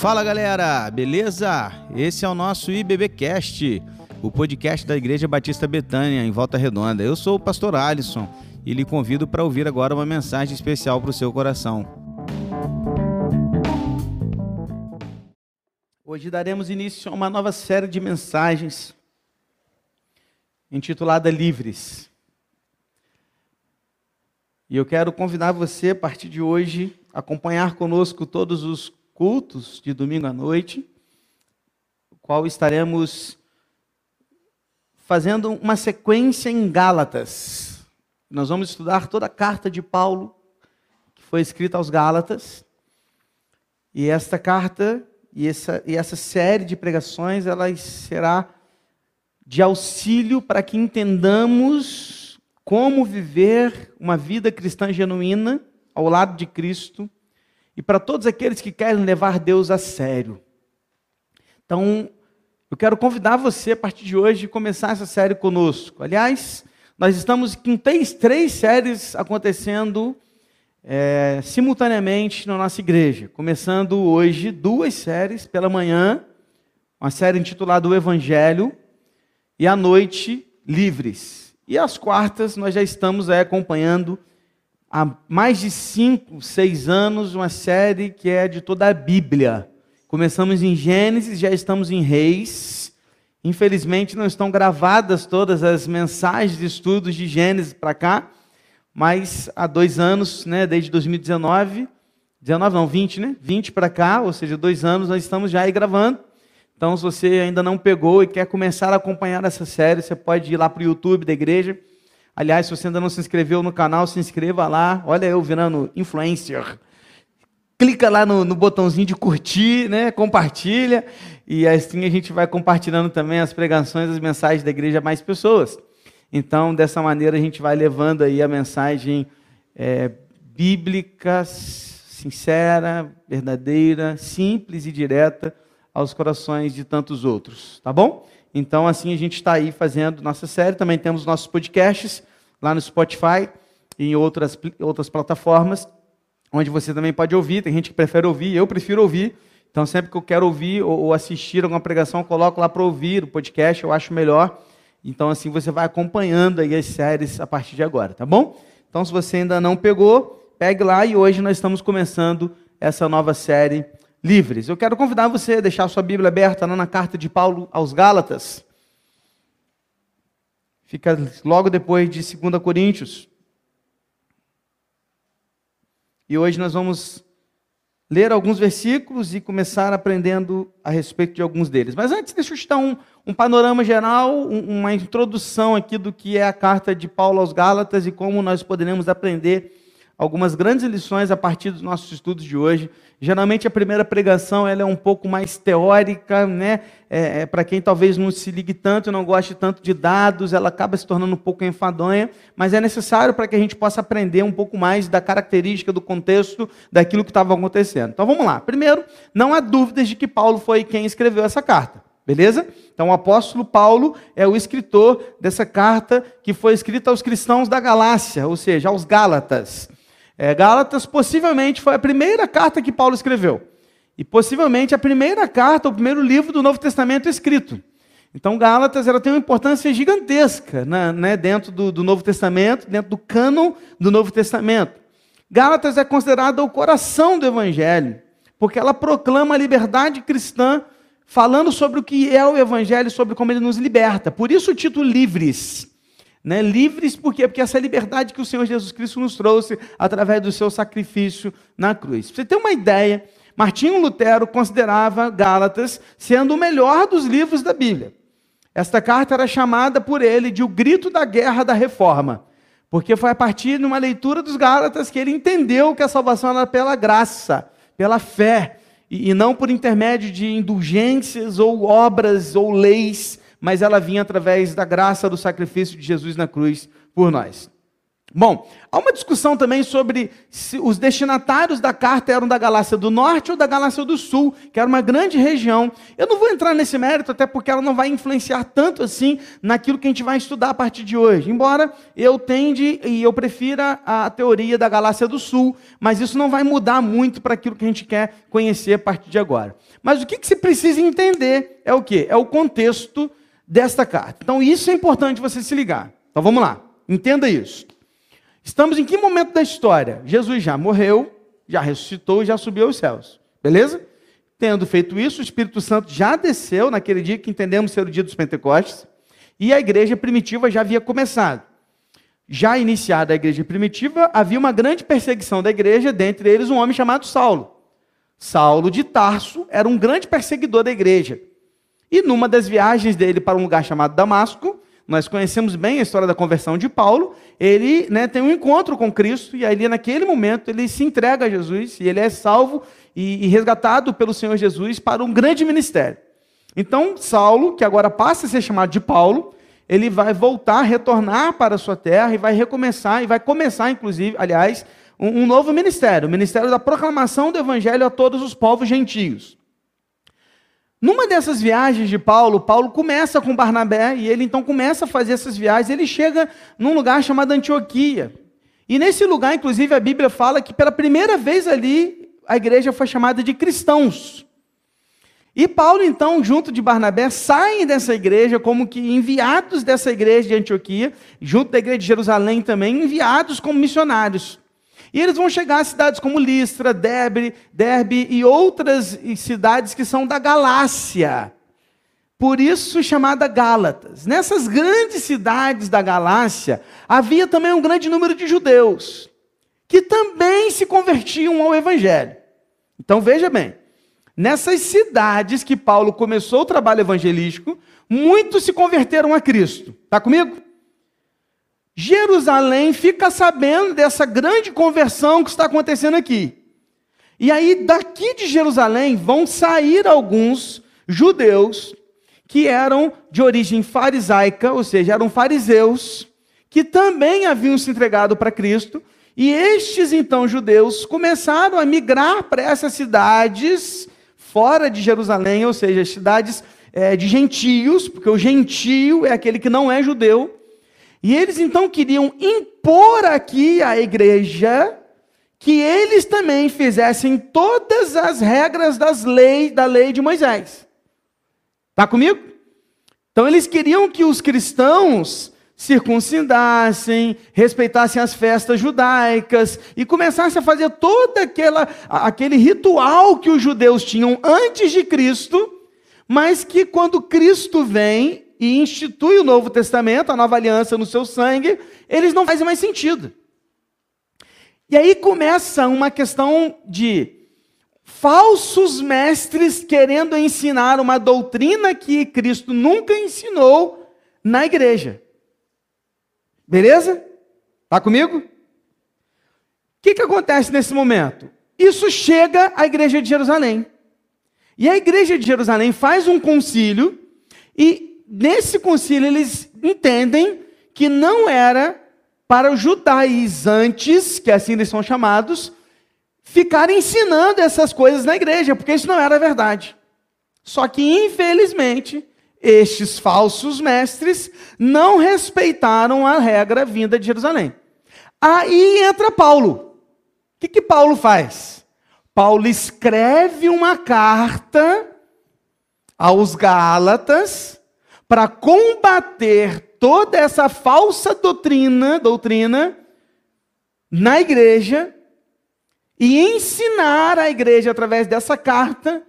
Fala galera, beleza? Esse é o nosso IBBcast, o podcast da Igreja Batista Betânia, em Volta Redonda. Eu sou o pastor Alisson e lhe convido para ouvir agora uma mensagem especial para o seu coração. Hoje daremos início a uma nova série de mensagens intitulada Livres. E eu quero convidar você, a partir de hoje, a acompanhar conosco todos os cultos de domingo à noite, o qual estaremos fazendo uma sequência em Gálatas. Nós vamos estudar toda a carta de Paulo, que foi escrita aos Gálatas. E esta carta e essa, e essa série de pregações, ela será de auxílio para que entendamos como viver uma vida cristã genuína ao lado de Cristo e para todos aqueles que querem levar Deus a sério. Então, eu quero convidar você a partir de hoje a começar essa série conosco. Aliás, nós estamos com três, três séries acontecendo é, simultaneamente na nossa igreja. Começando hoje duas séries pela manhã, uma série intitulada O Evangelho, e à noite, Livres. E às quartas nós já estamos aí acompanhando há mais de cinco, seis anos, uma série que é de toda a Bíblia. Começamos em Gênesis, já estamos em Reis. Infelizmente não estão gravadas todas as mensagens de estudos de Gênesis para cá, mas há dois anos, né, desde 2019, 19 não, 20, né? 20 para cá, ou seja, dois anos nós estamos já aí gravando. Então, se você ainda não pegou e quer começar a acompanhar essa série, você pode ir lá para o YouTube da igreja Aliás, se você ainda não se inscreveu no canal, se inscreva lá. Olha eu virando influencer. Clica lá no, no botãozinho de curtir, né? compartilha. E assim a gente vai compartilhando também as pregações, as mensagens da igreja a mais pessoas. Então, dessa maneira, a gente vai levando aí a mensagem é, bíblica, sincera, verdadeira, simples e direta aos corações de tantos outros. Tá bom? Então, assim, a gente está aí fazendo nossa série. Também temos nossos podcasts lá no Spotify e em outras, outras plataformas, onde você também pode ouvir. Tem gente que prefere ouvir, eu prefiro ouvir. Então, sempre que eu quero ouvir ou assistir alguma pregação, eu coloco lá para ouvir o podcast, eu acho melhor. Então, assim, você vai acompanhando aí as séries a partir de agora, tá bom? Então, se você ainda não pegou, pegue lá e hoje nós estamos começando essa nova série Livres. Eu quero convidar você a deixar sua Bíblia aberta lá na carta de Paulo aos Gálatas. Fica logo depois de 2 Coríntios. E hoje nós vamos ler alguns versículos e começar aprendendo a respeito de alguns deles. Mas antes, deixa eu te dar um, um panorama geral, um, uma introdução aqui do que é a carta de Paulo aos Gálatas e como nós poderemos aprender algumas grandes lições a partir dos nossos estudos de hoje. Geralmente a primeira pregação ela é um pouco mais teórica, né? É, é, Para quem talvez não se ligue tanto, não goste tanto de dados, ela acaba se tornando um pouco enfadonha, mas é necessário para que a gente possa aprender um pouco mais da característica, do contexto, daquilo que estava acontecendo. Então vamos lá. Primeiro, não há dúvidas de que Paulo foi quem escreveu essa carta. Beleza? Então o apóstolo Paulo é o escritor dessa carta que foi escrita aos cristãos da Galácia, ou seja, aos Gálatas. É, Gálatas possivelmente foi a primeira carta que Paulo escreveu. E possivelmente a primeira carta, o primeiro livro do Novo Testamento escrito. Então, Gálatas ela tem uma importância gigantesca né, né, dentro do, do, Novo Testamento, dentro do cânon do Novo Testamento. Gálatas é considerada o coração do Evangelho, porque ela proclama a liberdade cristã, falando sobre o que é o Evangelho, sobre como ele nos liberta. Por isso o título Livres. Né? Livres por quê? Porque essa liberdade que o Senhor Jesus Cristo nos trouxe através do seu sacrifício na cruz. Pra você ter uma ideia, Martinho Lutero considerava Gálatas sendo o melhor dos livros da Bíblia. Esta carta era chamada por ele de o grito da guerra da reforma, porque foi a partir de uma leitura dos Gálatas que ele entendeu que a salvação era pela graça, pela fé, e não por intermédio de indulgências ou obras ou leis mas ela vinha através da graça do sacrifício de Jesus na cruz por nós. Bom, há uma discussão também sobre se os destinatários da carta eram da Galácia do Norte ou da Galácia do Sul, que era uma grande região. Eu não vou entrar nesse mérito, até porque ela não vai influenciar tanto assim naquilo que a gente vai estudar a partir de hoje. Embora eu tende e eu prefira a teoria da Galácia do Sul, mas isso não vai mudar muito para aquilo que a gente quer conhecer a partir de agora. Mas o que, que se precisa entender é o que? É o contexto desta carta. Então isso é importante você se ligar. Então vamos lá, entenda isso. Estamos em que momento da história? Jesus já morreu, já ressuscitou e já subiu aos céus. Beleza? Tendo feito isso, o Espírito Santo já desceu naquele dia que entendemos ser o dia dos Pentecostes, e a igreja primitiva já havia começado. Já iniciada a igreja primitiva, havia uma grande perseguição da igreja, dentre eles um homem chamado Saulo. Saulo de Tarso era um grande perseguidor da igreja. E numa das viagens dele para um lugar chamado Damasco, nós conhecemos bem a história da conversão de Paulo. Ele né, tem um encontro com Cristo e ali naquele momento ele se entrega a Jesus e ele é salvo e, e resgatado pelo Senhor Jesus para um grande ministério. Então Saulo, que agora passa a ser chamado de Paulo, ele vai voltar, retornar para a sua terra e vai recomeçar e vai começar, inclusive, aliás, um, um novo ministério, o ministério da proclamação do evangelho a todos os povos gentios. Numa dessas viagens de Paulo, Paulo começa com Barnabé e ele então começa a fazer essas viagens. Ele chega num lugar chamado Antioquia. E nesse lugar, inclusive, a Bíblia fala que pela primeira vez ali a igreja foi chamada de cristãos. E Paulo, então, junto de Barnabé, saem dessa igreja como que enviados dessa igreja de Antioquia, junto da igreja de Jerusalém também, enviados como missionários. E eles vão chegar a cidades como Listra, Derbe, Derbe e outras cidades que são da Galácia. Por isso chamada Gálatas. Nessas grandes cidades da Galácia, havia também um grande número de judeus, que também se convertiam ao Evangelho. Então veja bem, nessas cidades que Paulo começou o trabalho evangelístico, muitos se converteram a Cristo. Está comigo? Jerusalém fica sabendo dessa grande conversão que está acontecendo aqui. E aí, daqui de Jerusalém, vão sair alguns judeus que eram de origem farisaica, ou seja, eram fariseus, que também haviam se entregado para Cristo. E estes, então, judeus, começaram a migrar para essas cidades fora de Jerusalém, ou seja, cidades é, de gentios, porque o gentio é aquele que não é judeu. E eles então queriam impor aqui à igreja que eles também fizessem todas as regras das leis, da lei de Moisés. Está comigo? Então eles queriam que os cristãos circuncidassem, respeitassem as festas judaicas e começassem a fazer todo aquela, aquele ritual que os judeus tinham antes de Cristo, mas que quando Cristo vem, e institui o Novo Testamento, a nova aliança no seu sangue, eles não fazem mais sentido. E aí começa uma questão de falsos mestres querendo ensinar uma doutrina que Cristo nunca ensinou na igreja. Beleza? Está comigo? O que, que acontece nesse momento? Isso chega à igreja de Jerusalém. E a igreja de Jerusalém faz um concílio e nesse concílio eles entendem que não era para os judaizantes, que assim eles são chamados, ficarem ensinando essas coisas na igreja, porque isso não era verdade. Só que, infelizmente, estes falsos mestres não respeitaram a regra vinda de Jerusalém. Aí entra Paulo. O que, que Paulo faz? Paulo escreve uma carta aos Gálatas, para combater toda essa falsa doutrina, doutrina na igreja e ensinar a igreja através dessa carta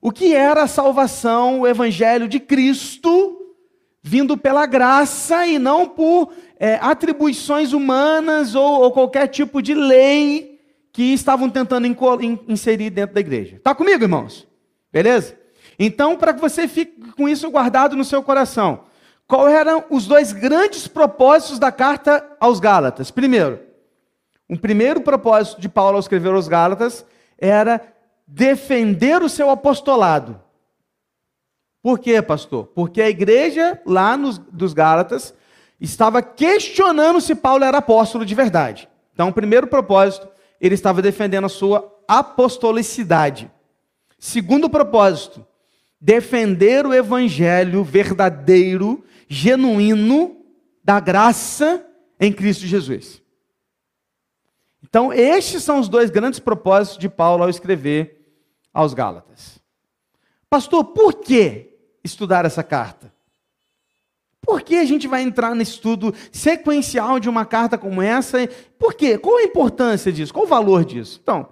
o que era a salvação, o evangelho de Cristo, vindo pela graça e não por é, atribuições humanas ou, ou, qualquer tipo de lei que estavam tentando inserir dentro da igreja. Está comigo, irmãos? Beleza? Então, para que você fique com isso guardado no seu coração, quais eram os dois grandes propósitos da carta aos Gálatas? Primeiro, um primeiro propósito de Paulo ao escrever aos Gálatas era defender o seu apostolado. Por quê, pastor? Porque a igreja lá nos, dos Gálatas estava questionando se Paulo era apóstolo de verdade. Então, primeiro propósito, ele estava defendendo a sua apostolicidade. Segundo propósito, defender o evangelho verdadeiro, genuíno da graça em Cristo Jesus. Então, estes são os dois grandes propósitos de Paulo ao escrever aos Gálatas. Pastor, por que estudar essa carta? Por que a gente vai entrar no estudo sequencial de uma carta como essa? Por quê? Qual a importância disso? Qual o valor disso? Então,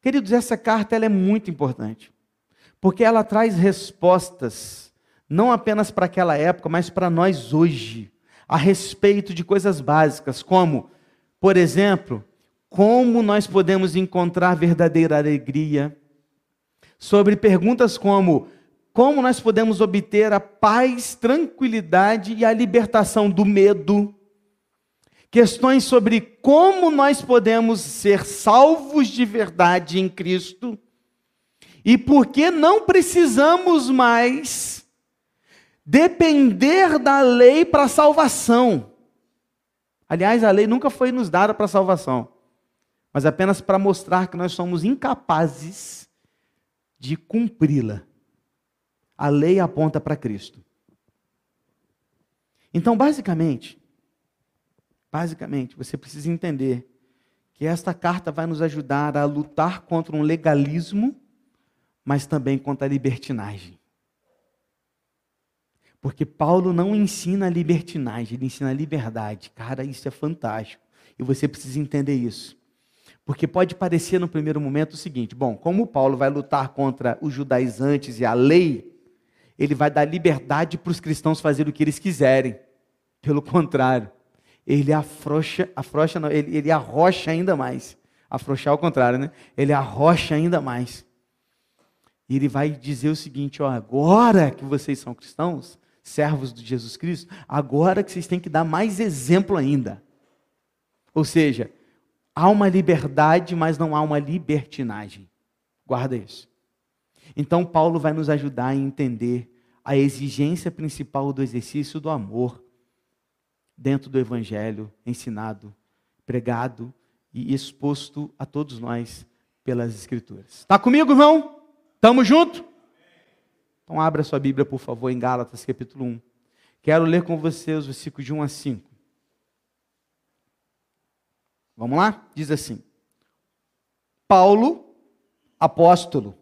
queridos, essa carta ela é muito importante. Porque ela traz respostas, não apenas para aquela época, mas para nós hoje, a respeito de coisas básicas, como, por exemplo, como nós podemos encontrar verdadeira alegria, sobre perguntas como como nós podemos obter a paz, tranquilidade e a libertação do medo. Questões sobre como nós podemos ser salvos de verdade em Cristo e por que não precisamos mais depender da lei para salvação. Aliás, a lei nunca foi nos dada para salvação, mas apenas para mostrar que nós somos incapazes de cumpri-la a lei aponta para Cristo. Então, basicamente, basicamente, você precisa entender que esta carta vai nos ajudar a lutar contra um legalismo, mas também contra a libertinagem. Porque Paulo não ensina libertinagem, ele ensina liberdade. Cara, isso é fantástico. E você precisa entender isso. Porque pode parecer no primeiro momento o seguinte: bom, como Paulo vai lutar contra os judaizantes e a lei, ele vai dar liberdade para os cristãos fazerem o que eles quiserem. Pelo contrário, ele afrouxa, afrouxa não, ele, ele arrocha ainda mais. Afrouxar ao contrário, né? Ele arrocha ainda mais. E ele vai dizer o seguinte: ó, agora que vocês são cristãos, servos de Jesus Cristo, agora que vocês têm que dar mais exemplo ainda. Ou seja, há uma liberdade, mas não há uma libertinagem. Guarda isso. Então, Paulo vai nos ajudar a entender a exigência principal do exercício do amor dentro do Evangelho ensinado, pregado e exposto a todos nós pelas Escrituras. Está comigo, irmão? Estamos junto? Então, abra sua Bíblia, por favor, em Gálatas, capítulo 1. Quero ler com você os versículos de 1 a 5. Vamos lá? Diz assim: Paulo, apóstolo,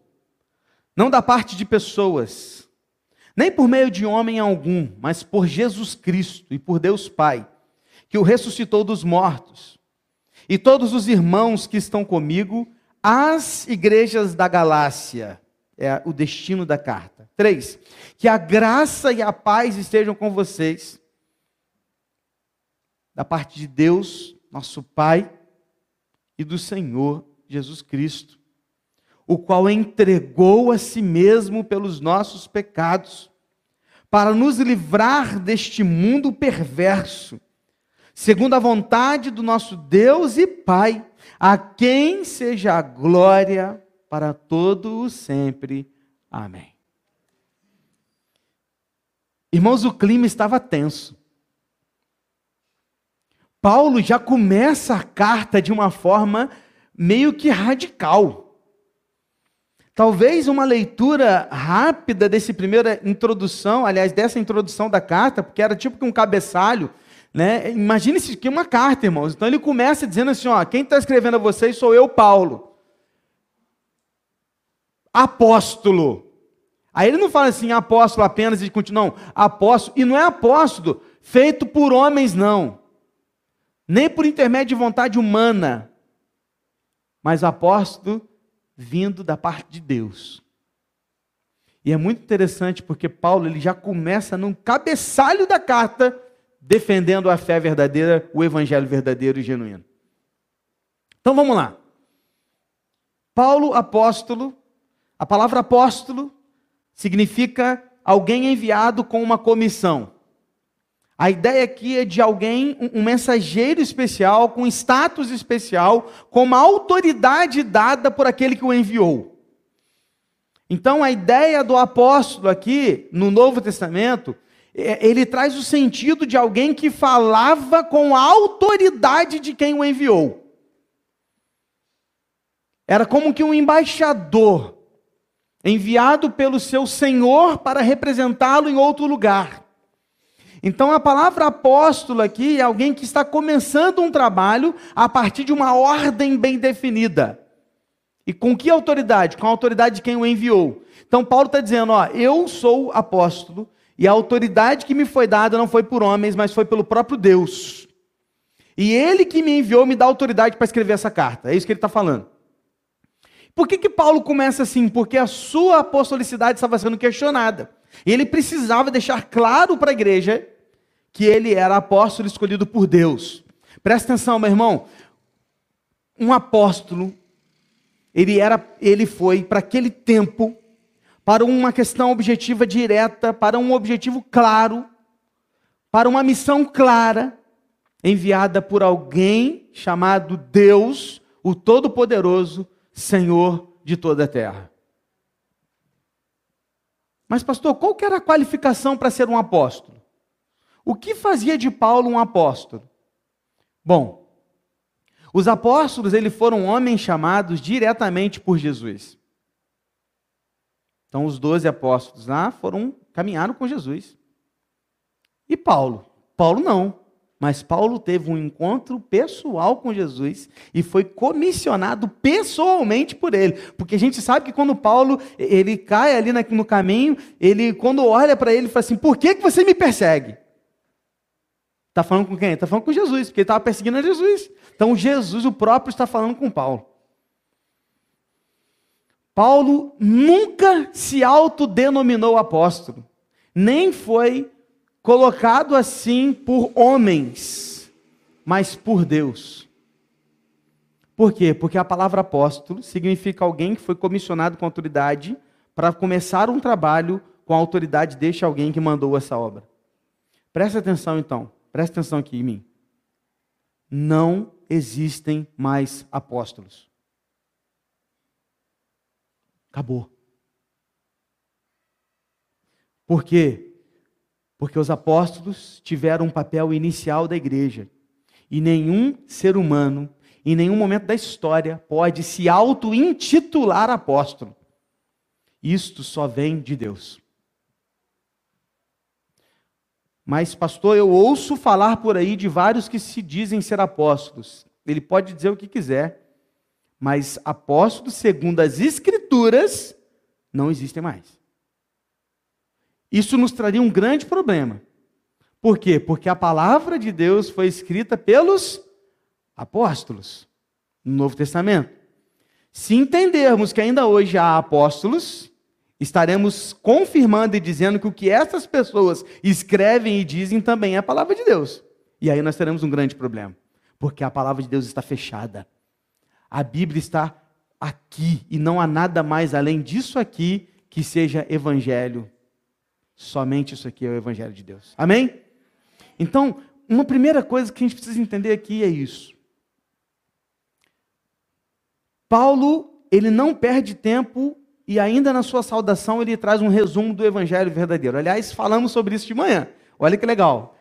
não da parte de pessoas, nem por meio de homem algum, mas por Jesus Cristo e por Deus Pai, que o ressuscitou dos mortos, e todos os irmãos que estão comigo, as igrejas da Galácia, é o destino da carta. Três, que a graça e a paz estejam com vocês, da parte de Deus, nosso Pai, e do Senhor Jesus Cristo o qual entregou a si mesmo pelos nossos pecados, para nos livrar deste mundo perverso, segundo a vontade do nosso Deus e Pai, a quem seja a glória para todo o sempre. Amém. Irmãos, o clima estava tenso. Paulo já começa a carta de uma forma meio que radical. Talvez uma leitura rápida desse primeira introdução, aliás, dessa introdução da carta, porque era tipo que um cabeçalho, né? Imagine-se que é uma carta, irmãos. Então ele começa dizendo assim: ó, quem está escrevendo a vocês sou eu, Paulo. Apóstolo. Aí ele não fala assim, apóstolo apenas e continua, não, apóstolo, e não é apóstolo feito por homens, não, nem por intermédio de vontade humana, mas apóstolo vindo da parte de Deus. E é muito interessante porque Paulo ele já começa no cabeçalho da carta defendendo a fé verdadeira, o evangelho verdadeiro e genuíno. Então vamos lá. Paulo apóstolo, a palavra apóstolo significa alguém enviado com uma comissão. A ideia aqui é de alguém, um mensageiro especial, com status especial, com uma autoridade dada por aquele que o enviou. Então, a ideia do apóstolo aqui, no Novo Testamento, é, ele traz o sentido de alguém que falava com a autoridade de quem o enviou. Era como que um embaixador enviado pelo seu senhor para representá-lo em outro lugar. Então a palavra apóstolo aqui é alguém que está começando um trabalho a partir de uma ordem bem definida. E com que autoridade? Com a autoridade de quem o enviou. Então Paulo está dizendo: ó, eu sou apóstolo, e a autoridade que me foi dada não foi por homens, mas foi pelo próprio Deus. E ele que me enviou me dá autoridade para escrever essa carta. É isso que ele está falando. Por que, que Paulo começa assim? Porque a sua apostolicidade estava sendo questionada. E ele precisava deixar claro para a igreja que ele era apóstolo escolhido por Deus. Presta atenção, meu irmão. Um apóstolo, ele era, ele foi para aquele tempo para uma questão objetiva direta, para um objetivo claro, para uma missão clara, enviada por alguém chamado Deus, o Todo-Poderoso, Senhor de toda a terra. Mas, pastor, qual que era a qualificação para ser um apóstolo? O que fazia de Paulo um apóstolo? Bom, os apóstolos eles foram homens chamados diretamente por Jesus. Então, os doze apóstolos lá foram, caminharam com Jesus. E Paulo? Paulo não. Mas Paulo teve um encontro pessoal com Jesus e foi comissionado pessoalmente por ele. Porque a gente sabe que quando Paulo ele cai ali no caminho, ele quando olha para ele, fala assim: Por que, que você me persegue? Está falando com quem? Está falando com Jesus, porque ele estava perseguindo a Jesus. Então Jesus, o próprio, está falando com Paulo. Paulo nunca se autodenominou apóstolo, nem foi colocado assim por homens, mas por Deus. Por quê? Porque a palavra apóstolo significa alguém que foi comissionado com autoridade para começar um trabalho com a autoridade deste alguém que mandou essa obra. Presta atenção então, presta atenção aqui em mim. Não existem mais apóstolos. Acabou. Por quê? Porque os apóstolos tiveram um papel inicial da igreja. E nenhum ser humano, em nenhum momento da história, pode se auto-intitular apóstolo. Isto só vem de Deus. Mas, pastor, eu ouço falar por aí de vários que se dizem ser apóstolos. Ele pode dizer o que quiser mas apóstolos, segundo as Escrituras, não existem mais. Isso nos traria um grande problema. Por quê? Porque a palavra de Deus foi escrita pelos apóstolos no Novo Testamento. Se entendermos que ainda hoje há apóstolos, estaremos confirmando e dizendo que o que essas pessoas escrevem e dizem também é a palavra de Deus. E aí nós teremos um grande problema, porque a palavra de Deus está fechada. A Bíblia está aqui e não há nada mais além disso aqui que seja evangelho. Somente isso aqui é o evangelho de Deus. Amém? Então, uma primeira coisa que a gente precisa entender aqui é isso. Paulo, ele não perde tempo e ainda na sua saudação ele traz um resumo do evangelho verdadeiro. Aliás, falamos sobre isso de manhã. Olha que legal.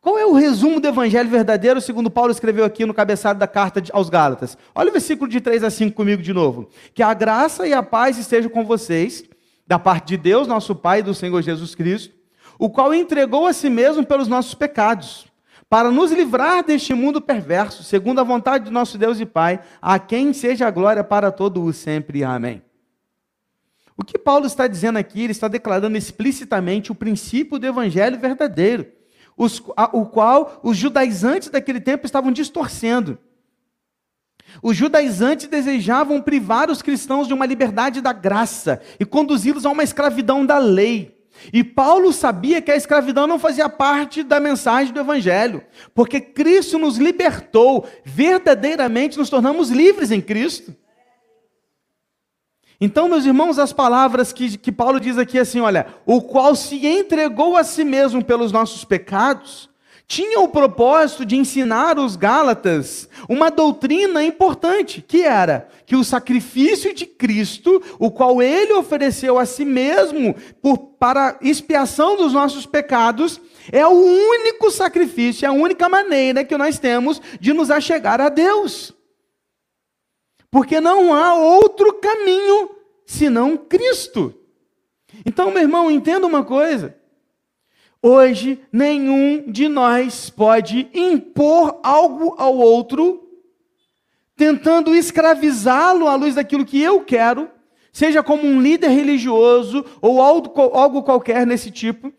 Qual é o resumo do evangelho verdadeiro, segundo Paulo escreveu aqui no cabeçalho da carta aos Gálatas? Olha o versículo de 3 a 5 comigo de novo. Que a graça e a paz estejam com vocês, da parte de Deus, nosso Pai e do Senhor Jesus Cristo, o qual entregou a si mesmo pelos nossos pecados, para nos livrar deste mundo perverso, segundo a vontade de nosso Deus e Pai, a quem seja a glória para todo o sempre. Amém. O que Paulo está dizendo aqui, ele está declarando explicitamente o princípio do evangelho verdadeiro os, a, o qual os judaizantes daquele tempo estavam distorcendo. Os judaizantes desejavam privar os cristãos de uma liberdade da graça e conduzi-los a uma escravidão da lei. E Paulo sabia que a escravidão não fazia parte da mensagem do Evangelho, porque Cristo nos libertou, verdadeiramente nos tornamos livres em Cristo. Então, meus irmãos, as palavras que, que Paulo diz aqui assim, olha, o qual se entregou a si mesmo pelos nossos pecados, tinha o propósito de ensinar os Gálatas uma doutrina importante, que era que o sacrifício de Cristo, o qual ele ofereceu a si mesmo por, para expiação dos nossos pecados, é o único sacrifício, é a única maneira que nós temos de nos achegar a Deus. Porque não há outro caminho senão Cristo. Então, meu irmão, entenda uma coisa. Hoje, nenhum de nós pode impor algo ao outro, tentando escravizá-lo à luz daquilo que eu quero, seja como um líder religioso ou algo, qualquer nesse tipo,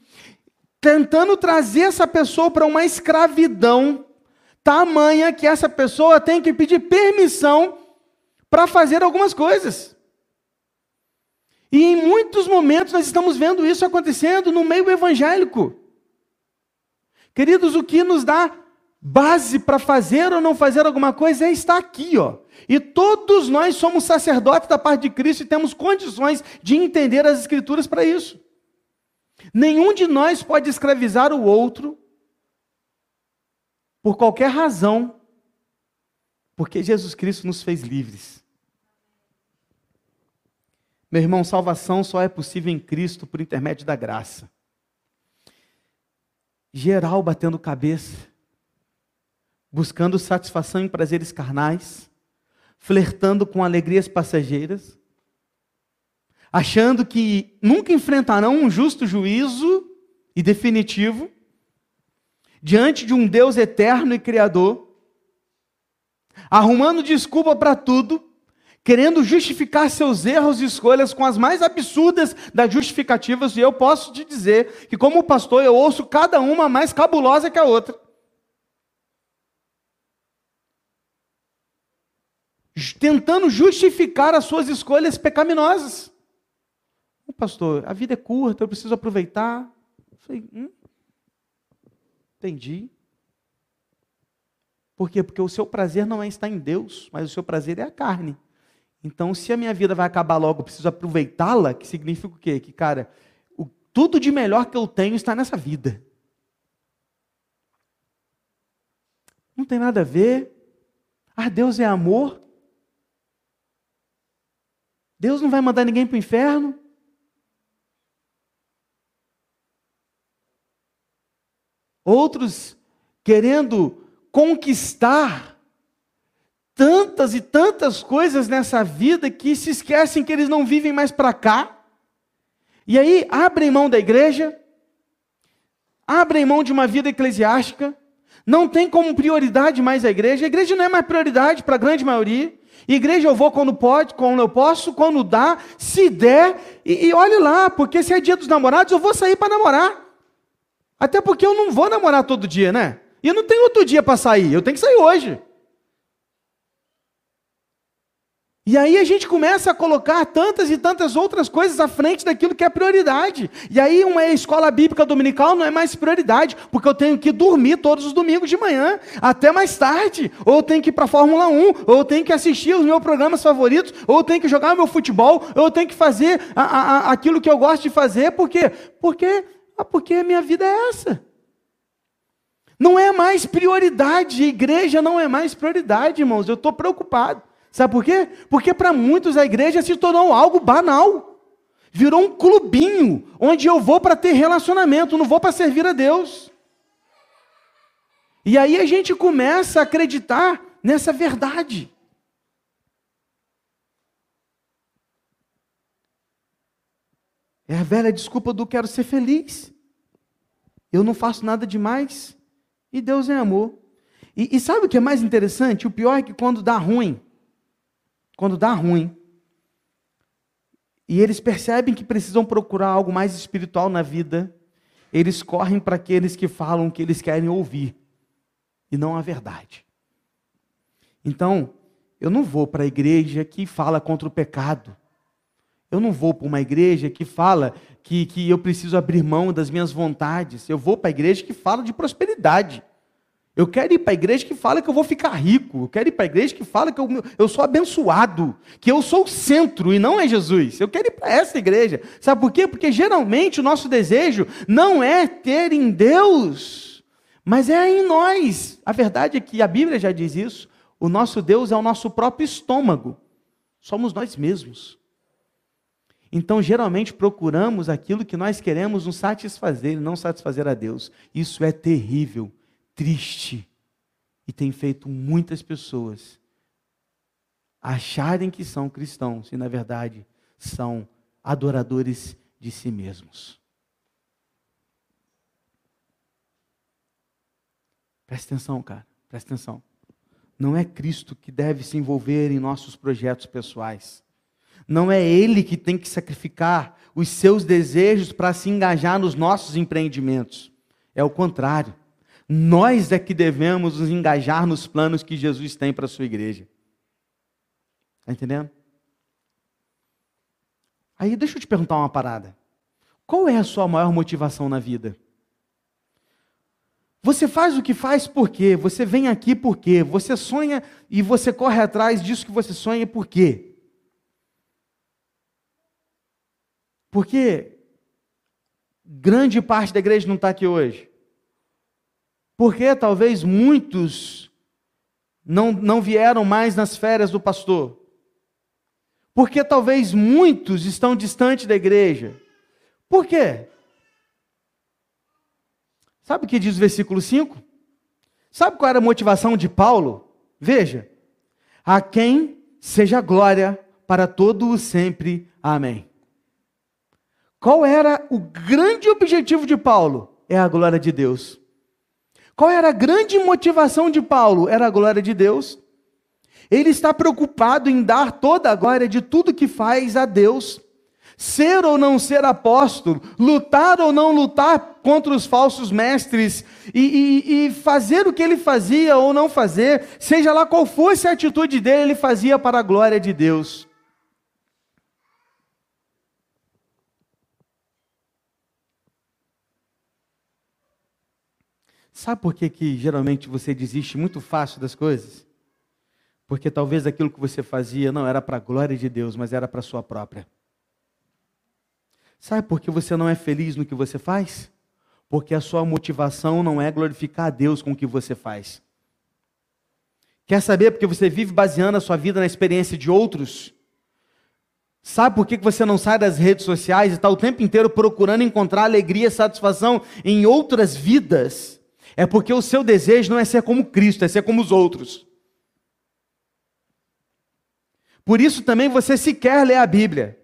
tentando trazer essa pessoa para uma escravidão tamanha que essa pessoa tem que pedir permissão para fazer algumas coisas. E em muitos momentos nós estamos vendo isso acontecendo no meio evangélico. Queridos, o que nos dá base para fazer ou não fazer alguma coisa é estar aqui, ó. E todos nós somos sacerdotes da parte de Cristo e temos condições de entender as Escrituras para isso. Nenhum de nós pode escravizar o outro por qualquer razão, porque Jesus Cristo nos fez livres. Meu irmão, salvação só é possível em Cristo por intermédio da graça. Geral batendo cabeça, buscando satisfação em prazeres carnais, flertando com alegrias passageiras, achando que nunca enfrentarão um justo juízo e definitivo, diante de um Deus eterno e criador, arrumando desculpa para tudo, querendo justificar seus erros e escolhas com as mais absurdas das justificativas, e eu posso te dizer que, como pastor, eu ouço cada uma mais cabulosa que a outra. Tentando justificar as suas escolhas pecaminosas. O pastor, a vida é curta, eu preciso aproveitar. Eu falei, hum, entendi. Por quê? Porque o seu prazer não é estar em Deus, mas o seu prazer é a carne. Então, se a minha vida vai acabar logo, eu preciso aproveitá-la, que significa o quê? Que, cara, o, tudo de melhor que eu tenho está nessa vida. Não tem nada a ver. Ah, Deus é amor. Deus não vai mandar ninguém para o inferno. Outros querendo conquistar tantas e tantas coisas nessa vida que se esquecem que eles não vivem mais para cá. E aí abrem mão da igreja, abrem mão de uma vida eclesiástica, não tem como prioridade mais a igreja. A igreja não é mais prioridade para a grande maioria. Igreja eu vou quando pode, quando eu posso, quando dá, se der. E, e olhe lá, porque se é dia dos namorados, eu vou sair para namorar. Até porque eu não vou namorar todo dia, né? E não tenho outro dia para sair, eu tenho que sair hoje. E aí a gente começa a colocar tantas e tantas outras coisas à frente daquilo que é prioridade. E aí uma escola bíblica dominical não é mais prioridade, porque eu tenho que dormir todos os domingos de manhã, até mais tarde, ou eu tenho que ir para a Fórmula 1, ou eu tenho que assistir os meus programas favoritos, ou eu tenho que jogar meu futebol, ou eu tenho que fazer a, a, aquilo que eu gosto de fazer, por quê? Porque, ah, porque a minha vida é essa. Não é mais prioridade, igreja não é mais prioridade, irmãos, eu estou preocupado. Sabe por quê? Porque para muitos a igreja se tornou algo banal. Virou um clubinho onde eu vou para ter relacionamento, não vou para servir a Deus. E aí a gente começa a acreditar nessa verdade. É a velha desculpa do quero ser feliz. Eu não faço nada demais. E Deus é amor. E, e sabe o que é mais interessante? O pior é que quando dá ruim, quando dá ruim, e eles percebem que precisam procurar algo mais espiritual na vida, eles correm para aqueles que falam o que eles querem ouvir e não a verdade. Então, eu não vou para a igreja que fala contra o pecado. Eu não vou para uma igreja que fala que, que eu preciso abrir mão das minhas vontades. Eu vou para a igreja que fala de prosperidade. Eu quero ir para a igreja que fala que eu vou ficar rico. Eu quero ir para a igreja que fala que eu, eu sou abençoado, que eu sou o centro e não é Jesus. Eu quero ir para essa igreja. Sabe por quê? Porque geralmente o nosso desejo não é ter em Deus, Mas é em nós. A verdade é que a Bíblia já diz isso. O nosso Deus é o nosso próprio estômago. Somos nós mesmos. Então, geralmente, procuramos aquilo que nós queremos nos satisfazer e não satisfazer a Deus. Isso é terrível, triste. E tem feito muitas pessoas acharem que são cristãos e, na verdade, são adoradores de si mesmos. Presta atenção, cara, presta atenção. Não é Cristo que deve se envolver em nossos projetos pessoais. Não é Ele que tem que sacrificar os seus desejos para se engajar nos nossos empreendimentos. É o contrário. Nós é que devemos nos engajar nos planos que Jesus tem para a sua igreja. Está entendendo? Aí deixa eu te perguntar uma parada. Qual é a sua maior motivação na vida? Você faz o que faz por quê? Você vem aqui por quê? Você sonha e você corre atrás disso que você sonha por quê? Porque grande parte da igreja não está aqui hoje. Porque talvez muitos não, não vieram mais nas férias do pastor. Porque talvez muitos estão distantes da igreja. Por quê? Sabe o que diz o versículo 5? Sabe qual era a motivação de Paulo? Veja: a quem seja glória para todo o sempre. Amém. Qual era o grande objetivo de Paulo? É a glória de Deus. Qual era a grande motivação de Paulo? Era a glória de Deus. Ele está preocupado em dar toda a glória de tudo que faz a Deus. Ser ou não ser apóstolo, lutar ou não lutar contra os falsos mestres, e, e, e fazer o que ele fazia ou não fazer, seja lá qual fosse a atitude dele, ele fazia para a glória de Deus. Sabe por que, que geralmente você desiste muito fácil das coisas? Porque talvez aquilo que você fazia não era para a glória de Deus, mas era para a sua própria. Sabe por que você não é feliz no que você faz? Porque a sua motivação não é glorificar a Deus com o que você faz. Quer saber porque você vive baseando a sua vida na experiência de outros? Sabe por que você não sai das redes sociais e está o tempo inteiro procurando encontrar alegria e satisfação em outras vidas? É porque o seu desejo não é ser como Cristo, é ser como os outros. Por isso também você sequer lê a Bíblia.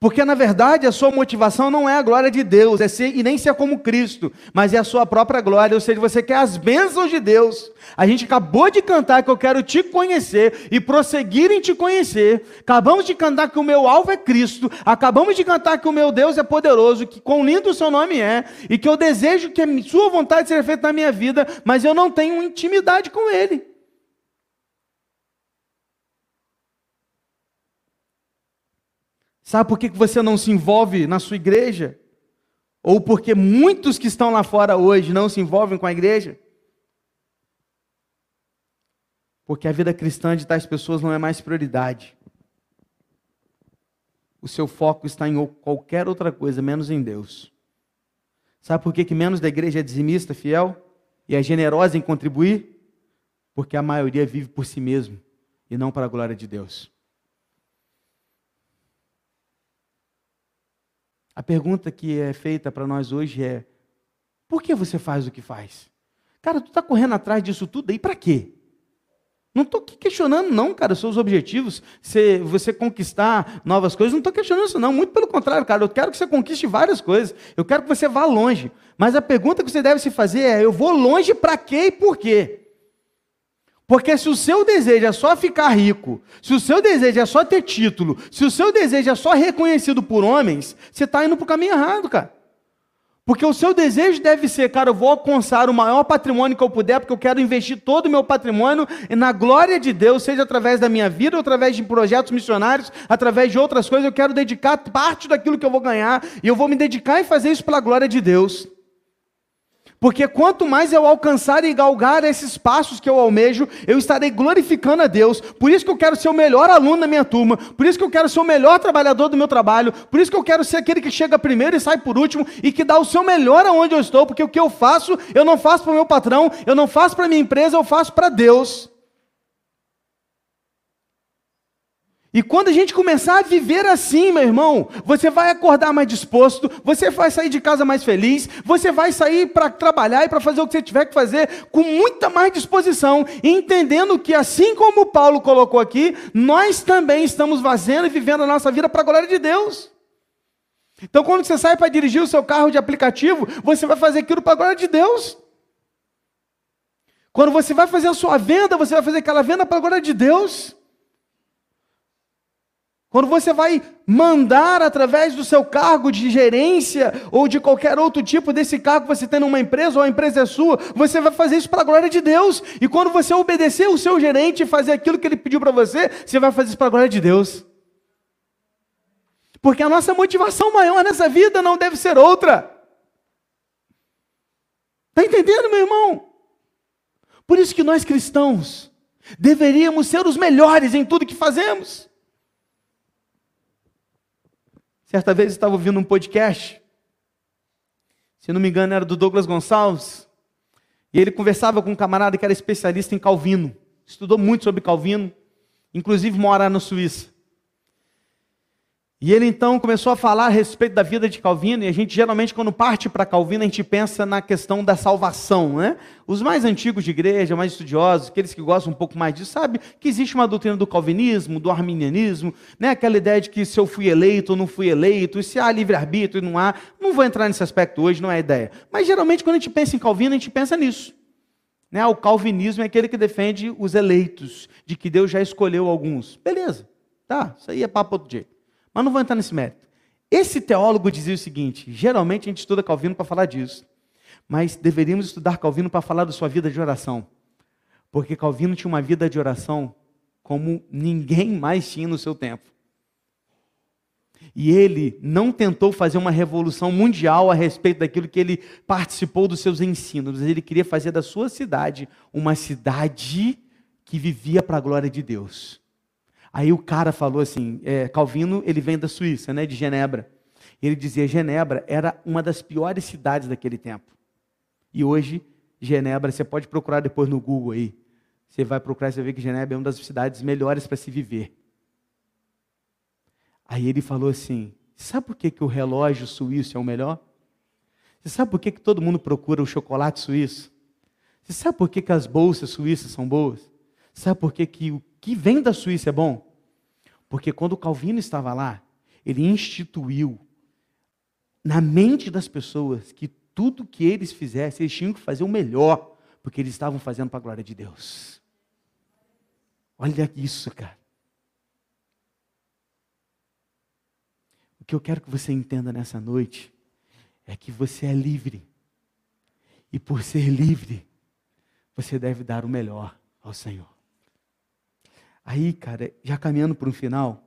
Porque na verdade a sua motivação não é a glória de Deus, é ser, e nem ser como Cristo, mas é a sua própria glória, ou seja, você quer as bênçãos de Deus. A gente acabou de cantar que eu quero te conhecer e prosseguir em te conhecer. Acabamos de cantar que o meu alvo é Cristo. Acabamos de cantar que o meu Deus é poderoso, que quão lindo o seu nome é, e que eu desejo que a sua vontade seja feita na minha vida, mas eu não tenho intimidade com Ele. Sabe por que você não se envolve na sua igreja? Ou porque muitos que estão lá fora hoje não se envolvem com a igreja? Porque a vida cristã de tais pessoas não é mais prioridade. O seu foco está em qualquer outra coisa, menos em Deus. Sabe por que, que menos da igreja é dizimista, fiel? E é generosa em contribuir? Porque a maioria vive por si mesmo e não para a glória de Deus. A pergunta que é feita para nós hoje é: por que você faz o que faz? Cara, tu está correndo atrás disso tudo aí para quê? Não estou questionando, não, cara, seus objetivos, se você conquistar novas coisas, não estou questionando isso, não. Muito pelo contrário, cara, eu quero que você conquiste várias coisas. Eu quero que você vá longe. Mas a pergunta que você deve se fazer é: eu vou longe para quê e por quê? Porque se o seu desejo é só ficar rico, se o seu desejo é só ter título, se o seu desejo é só reconhecido por homens, você está indo para o caminho errado, cara. Porque o seu desejo deve ser, cara, eu vou alcançar o maior patrimônio que eu puder, porque eu quero investir todo o meu patrimônio na glória de Deus, seja através da minha vida, ou através de projetos missionários, através de outras coisas. Eu quero dedicar parte daquilo que eu vou ganhar, e eu vou me dedicar e fazer isso pela glória de Deus. Porque quanto mais eu alcançar e galgar esses passos que eu almejo, eu estarei glorificando a Deus. Por isso que eu quero ser o melhor aluno da minha turma, por isso que eu quero ser o melhor trabalhador do meu trabalho, por isso que eu quero ser aquele que chega primeiro e sai por último e que dá o seu melhor aonde eu estou, porque o que eu faço, eu não faço para o meu patrão, eu não faço para minha empresa, eu faço para Deus. E quando a gente começar a viver assim, meu irmão, você vai acordar mais disposto, você vai sair de casa mais feliz, você vai sair para trabalhar e para fazer o que você tiver que fazer com muita mais disposição, entendendo que assim como Paulo colocou aqui, nós também estamos fazendo e vivendo a nossa vida para a glória de Deus. Então, quando você sai para dirigir o seu carro de aplicativo, você vai fazer aquilo para a glória de Deus. Quando você vai fazer a sua venda, você vai fazer aquela venda para a glória de Deus. Quando você vai mandar através do seu cargo de gerência ou de qualquer outro tipo desse cargo que você tem numa empresa ou a empresa é sua, você vai fazer isso para a glória de Deus. E quando você obedecer o seu gerente e fazer aquilo que ele pediu para você, você vai fazer isso para a glória de Deus. Porque a nossa motivação maior nessa vida não deve ser outra. Está entendendo, meu irmão? Por isso que nós cristãos deveríamos ser os melhores em tudo que fazemos. Certa vez eu estava ouvindo um podcast, se não me engano era do Douglas Gonçalves, e ele conversava com um camarada que era especialista em Calvino, estudou muito sobre Calvino, inclusive mora na Suíça. E ele então começou a falar a respeito da vida de Calvino, e a gente geralmente, quando parte para Calvino, a gente pensa na questão da salvação. Né? Os mais antigos de igreja, mais estudiosos, aqueles que gostam um pouco mais disso, sabem que existe uma doutrina do calvinismo, do arminianismo, né? aquela ideia de que se eu fui eleito ou não fui eleito, e se há livre-arbítrio e não há. Não vou entrar nesse aspecto hoje, não é a ideia. Mas geralmente, quando a gente pensa em Calvino, a gente pensa nisso. Né? O calvinismo é aquele que defende os eleitos, de que Deus já escolheu alguns. Beleza, tá, isso aí é papo outro jeito. Mas não vou entrar nesse mérito. Esse teólogo dizia o seguinte: geralmente a gente estuda Calvino para falar disso, mas deveríamos estudar Calvino para falar da sua vida de oração. Porque Calvino tinha uma vida de oração como ninguém mais tinha no seu tempo. E ele não tentou fazer uma revolução mundial a respeito daquilo que ele participou dos seus ensinos. Ele queria fazer da sua cidade uma cidade que vivia para a glória de Deus. Aí o cara falou assim, é, Calvino, ele vem da Suíça, né, de Genebra. Ele dizia, Genebra era uma das piores cidades daquele tempo. E hoje, Genebra, você pode procurar depois no Google aí. Você vai procurar, você vai ver que Genebra é uma das cidades melhores para se viver. Aí ele falou assim, sabe por que, que o relógio suíço é o melhor? Você sabe por que, que todo mundo procura o chocolate suíço? Você sabe por que, que as bolsas suíças são boas? Sabe por que, que o que vem da Suíça é bom? Porque quando Calvino estava lá, ele instituiu na mente das pessoas que tudo que eles fizessem, eles tinham que fazer o melhor, porque eles estavam fazendo para a glória de Deus. Olha isso, cara. O que eu quero que você entenda nessa noite é que você é livre. E por ser livre, você deve dar o melhor ao Senhor. Aí, cara, já caminhando para o final,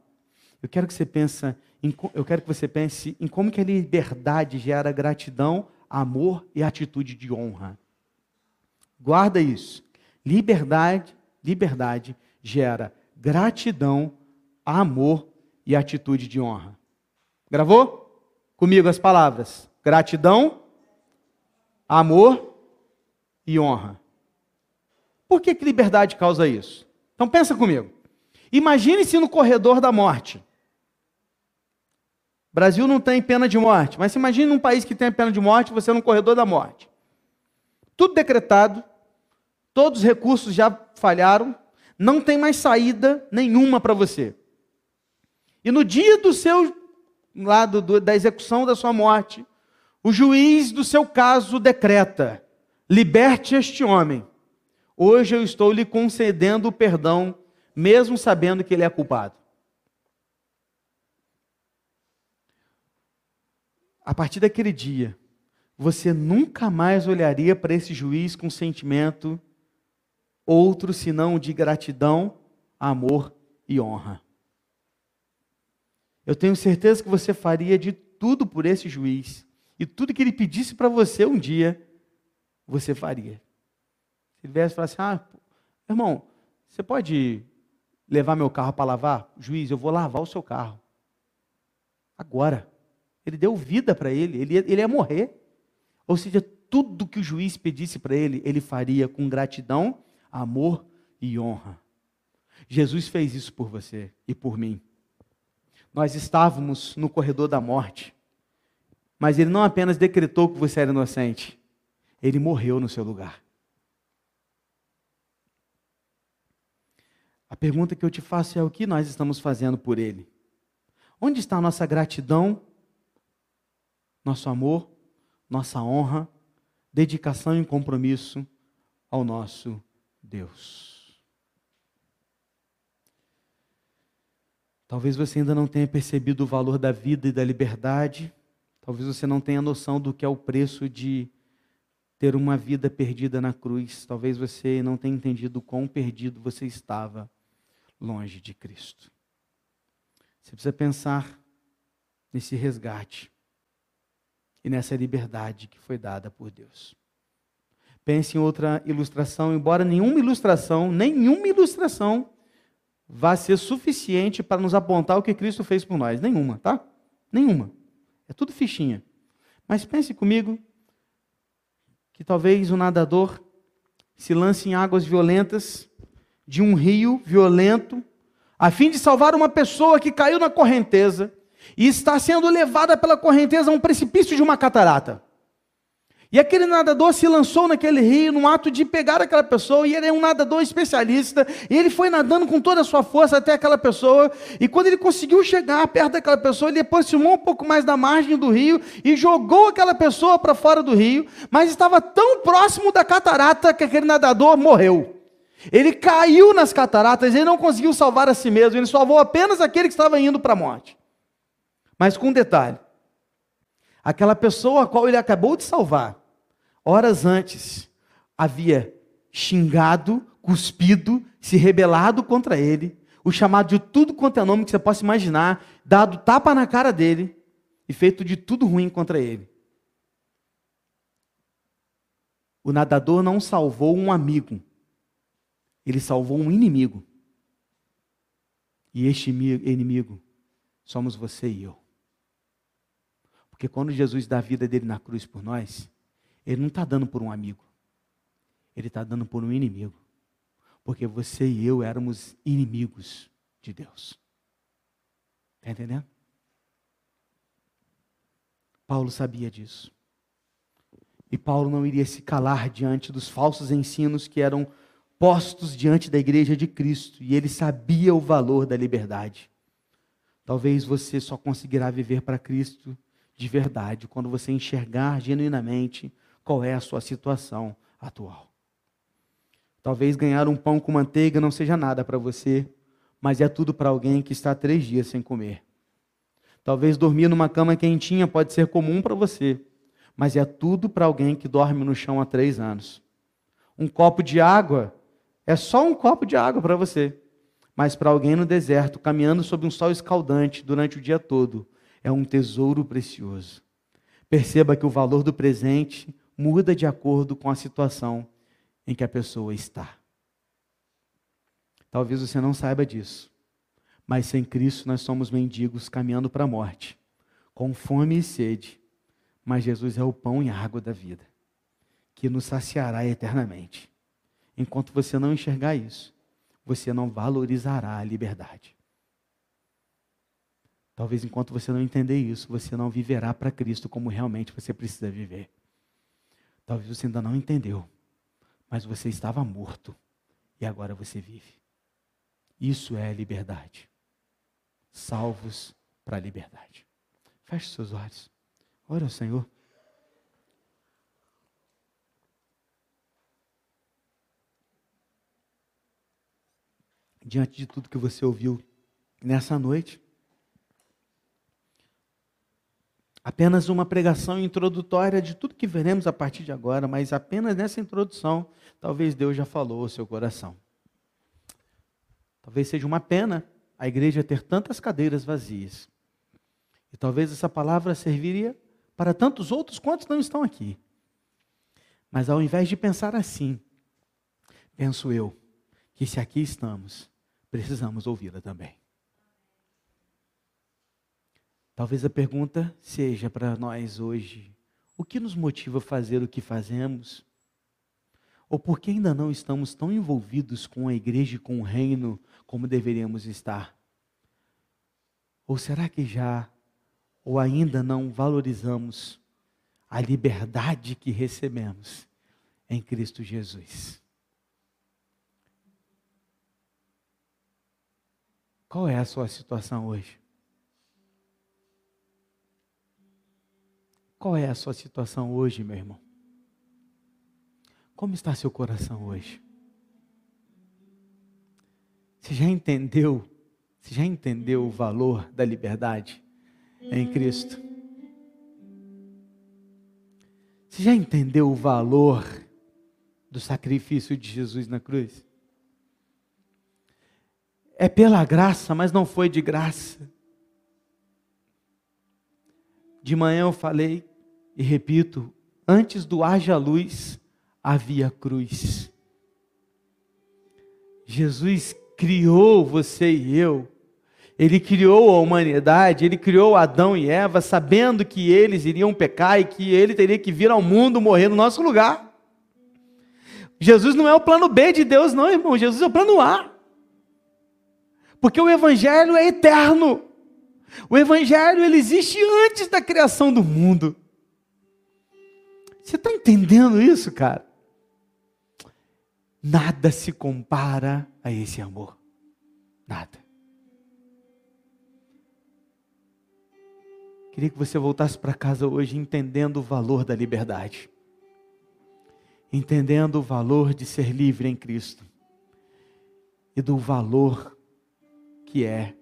eu quero que você pense, em, eu quero que você pense em como que a liberdade gera gratidão, amor e atitude de honra. Guarda isso. Liberdade, liberdade gera gratidão, amor e atitude de honra. Gravou? Comigo as palavras: gratidão, amor e honra. Por que, que liberdade causa isso? Então pensa comigo. Imagine-se no corredor da morte. O Brasil não tem pena de morte, mas imagine num país que tem pena de morte, você no corredor da morte. Tudo decretado, todos os recursos já falharam, não tem mais saída nenhuma para você. E no dia do seu lado da execução da sua morte, o juiz do seu caso decreta: liberte este homem. Hoje eu estou lhe concedendo o perdão, mesmo sabendo que ele é culpado. A partir daquele dia, você nunca mais olharia para esse juiz com sentimento outro senão de gratidão, amor e honra. Eu tenho certeza que você faria de tudo por esse juiz. E tudo que ele pedisse para você um dia, você faria? Se ele viesse e falasse, ah, irmão, você pode levar meu carro para lavar? Juiz, eu vou lavar o seu carro. Agora. Ele deu vida para ele, ele ia, ele ia morrer. Ou seja, tudo que o juiz pedisse para ele, ele faria com gratidão, amor e honra. Jesus fez isso por você e por mim. Nós estávamos no corredor da morte, mas ele não apenas decretou que você era inocente, ele morreu no seu lugar. A pergunta que eu te faço é o que nós estamos fazendo por ele? Onde está a nossa gratidão nosso amor, nossa honra, dedicação e compromisso ao nosso Deus. Talvez você ainda não tenha percebido o valor da vida e da liberdade, talvez você não tenha noção do que é o preço de ter uma vida perdida na cruz, talvez você não tenha entendido quão perdido você estava longe de Cristo. Você precisa pensar nesse resgate e nessa liberdade que foi dada por Deus. Pense em outra ilustração, embora nenhuma ilustração, nenhuma ilustração vá ser suficiente para nos apontar o que Cristo fez por nós. Nenhuma, tá? Nenhuma. É tudo fichinha. Mas pense comigo que talvez o nadador se lance em águas violentas de um rio violento, a fim de salvar uma pessoa que caiu na correnteza e está sendo levada pela correnteza a um precipício de uma catarata. E aquele nadador se lançou naquele rio no ato de pegar aquela pessoa, e ele é um nadador especialista, e ele foi nadando com toda a sua força até aquela pessoa, e quando ele conseguiu chegar perto daquela pessoa, ele aproximou um pouco mais da margem do rio e jogou aquela pessoa para fora do rio, mas estava tão próximo da catarata que aquele nadador morreu. Ele caiu nas cataratas, ele não conseguiu salvar a si mesmo, ele salvou apenas aquele que estava indo para a morte. Mas com um detalhe: aquela pessoa a qual ele acabou de salvar, horas antes, havia xingado, cuspido, se rebelado contra ele, o chamado de tudo quanto é nome que você possa imaginar, dado tapa na cara dele e feito de tudo ruim contra ele. O nadador não salvou um amigo, ele salvou um inimigo. E este inimigo somos você e eu. Porque quando Jesus dá a vida dele na cruz por nós, ele não está dando por um amigo, ele está dando por um inimigo. Porque você e eu éramos inimigos de Deus. Está entendendo? Paulo sabia disso. E Paulo não iria se calar diante dos falsos ensinos que eram postos diante da igreja de Cristo. E ele sabia o valor da liberdade. Talvez você só conseguirá viver para Cristo de verdade, quando você enxergar genuinamente qual é a sua situação atual. Talvez ganhar um pão com manteiga não seja nada para você, mas é tudo para alguém que está três dias sem comer. Talvez dormir numa cama quentinha pode ser comum para você, mas é tudo para alguém que dorme no chão há três anos. Um copo de água é só um copo de água para você, mas para alguém no deserto, caminhando sob um sol escaldante durante o dia todo, é um tesouro precioso. Perceba que o valor do presente muda de acordo com a situação em que a pessoa está. Talvez você não saiba disso, mas sem Cristo nós somos mendigos caminhando para a morte, com fome e sede. Mas Jesus é o pão e a água da vida, que nos saciará eternamente. Enquanto você não enxergar isso, você não valorizará a liberdade. Talvez enquanto você não entender isso, você não viverá para Cristo como realmente você precisa viver. Talvez você ainda não entendeu, mas você estava morto e agora você vive. Isso é liberdade. Salvos para a liberdade. Feche seus olhos. Ora ao Senhor. Diante de tudo que você ouviu nessa noite, apenas uma pregação introdutória de tudo que veremos a partir de agora, mas apenas nessa introdução, talvez Deus já falou ao seu coração. Talvez seja uma pena a igreja ter tantas cadeiras vazias. E talvez essa palavra serviria para tantos outros quantos não estão aqui. Mas ao invés de pensar assim, penso eu que se aqui estamos, precisamos ouvi-la também. Talvez a pergunta seja para nós hoje: o que nos motiva a fazer o que fazemos? Ou por que ainda não estamos tão envolvidos com a igreja e com o reino como deveríamos estar? Ou será que já ou ainda não valorizamos a liberdade que recebemos em Cristo Jesus? Qual é a sua situação hoje? Qual é a sua situação hoje, meu irmão? Como está seu coração hoje? Você já entendeu? Você já entendeu o valor da liberdade em Cristo? Você já entendeu o valor do sacrifício de Jesus na cruz? É pela graça, mas não foi de graça. De manhã eu falei e repito, antes do haja luz, havia cruz. Jesus criou você e eu. Ele criou a humanidade, ele criou Adão e Eva, sabendo que eles iriam pecar e que ele teria que vir ao mundo morrer no nosso lugar. Jesus não é o plano B de Deus, não, irmão. Jesus é o plano A. Porque o Evangelho é eterno. O Evangelho ele existe antes da criação do mundo. Você está entendendo isso, cara? Nada se compara a esse amor. Nada. Queria que você voltasse para casa hoje entendendo o valor da liberdade. Entendendo o valor de ser livre em Cristo. E do valor que é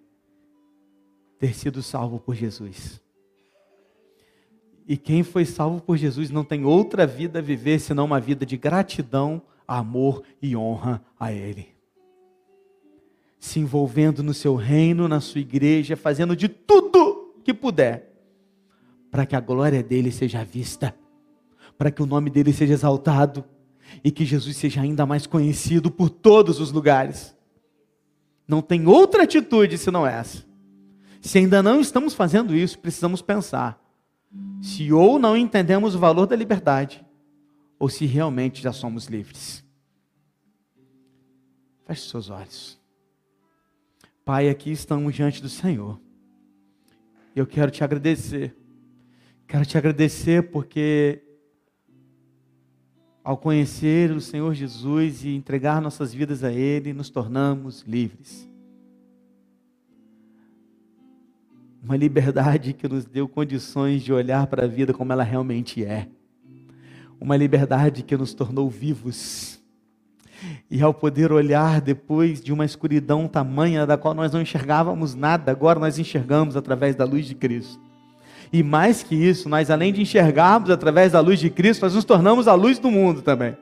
ter sido salvo por Jesus. E quem foi salvo por Jesus não tem outra vida a viver senão uma vida de gratidão amor e honra a Ele. Se envolvendo no seu reino, na sua igreja, fazendo de tudo que puder, para que a glória dele seja vista, para que o nome dele seja exaltado e que Jesus seja ainda mais conhecido por todos os lugares. Não tem outra atitude senão essa. Se ainda não estamos fazendo isso, precisamos pensar se ou não entendemos o valor da liberdade, ou se realmente já somos livres. Feche seus olhos. Pai, aqui estamos diante do Senhor. Eu quero te agradecer. Quero te agradecer porque ao conhecer o Senhor Jesus e entregar nossas vidas a Ele, nos tornamos livres. Uma liberdade que nos deu condições de olhar para a vida como ela realmente é uma liberdade que nos tornou vivos. E ao poder olhar depois de uma escuridão tamanha da qual nós não enxergávamos nada, agora nós enxergamos através da luz de Cristo. E mais que isso, nós além de enxergarmos através da luz de Cristo, nós nos tornamos a luz do mundo também.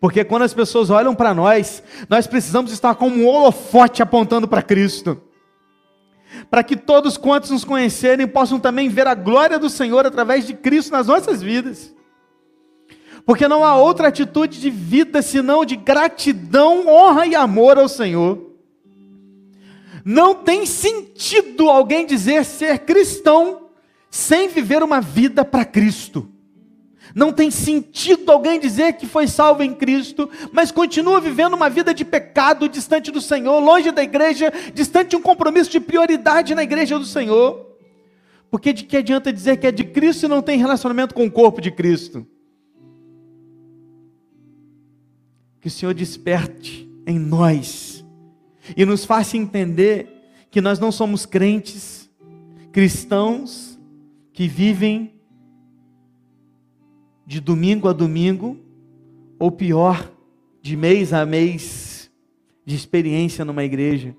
Porque quando as pessoas olham para nós, nós precisamos estar como um holofote apontando para Cristo. Para que todos quantos nos conhecerem possam também ver a glória do Senhor através de Cristo nas nossas vidas porque não há outra atitude de vida senão de gratidão, honra e amor ao Senhor. Não tem sentido alguém dizer ser cristão sem viver uma vida para Cristo. Não tem sentido alguém dizer que foi salvo em Cristo, mas continua vivendo uma vida de pecado, distante do Senhor, longe da igreja, distante de um compromisso de prioridade na igreja do Senhor. Porque de que adianta dizer que é de Cristo e não tem relacionamento com o corpo de Cristo? que o Senhor desperte em nós e nos faça entender que nós não somos crentes, cristãos que vivem de domingo a domingo, ou pior, de mês a mês de experiência numa igreja,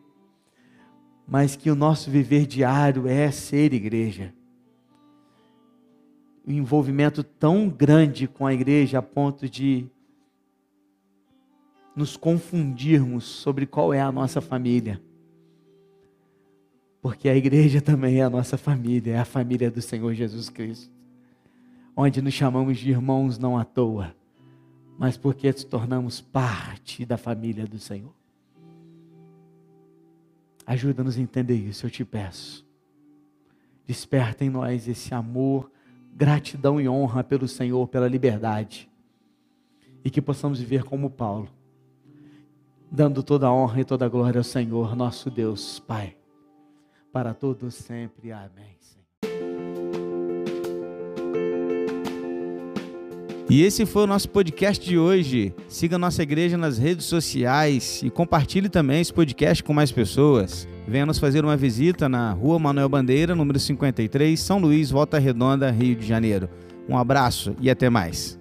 mas que o nosso viver diário é ser igreja. Um envolvimento tão grande com a igreja a ponto de nos confundirmos sobre qual é a nossa família. Porque a igreja também é a nossa família, é a família do Senhor Jesus Cristo. onde nos chamamos de irmãos não à toa, mas porque nos tornamos parte da família do Senhor. Ajuda-nos a entender isso, eu te peço. Desperta em nós esse amor, gratidão e honra pelo Senhor, pela liberdade. E que possamos viver como Paulo, dando toda a honra e toda a glória ao Senhor, nosso Deus, Pai, para todos sempre. Amém. E esse foi o nosso podcast de hoje. Siga nossa igreja nas redes sociais e compartilhe também esse podcast com mais pessoas. Venha nos fazer uma visita na Rua Manuel Bandeira, número 53, São Luís, Volta Redonda, Rio de Janeiro. Um abraço e até mais.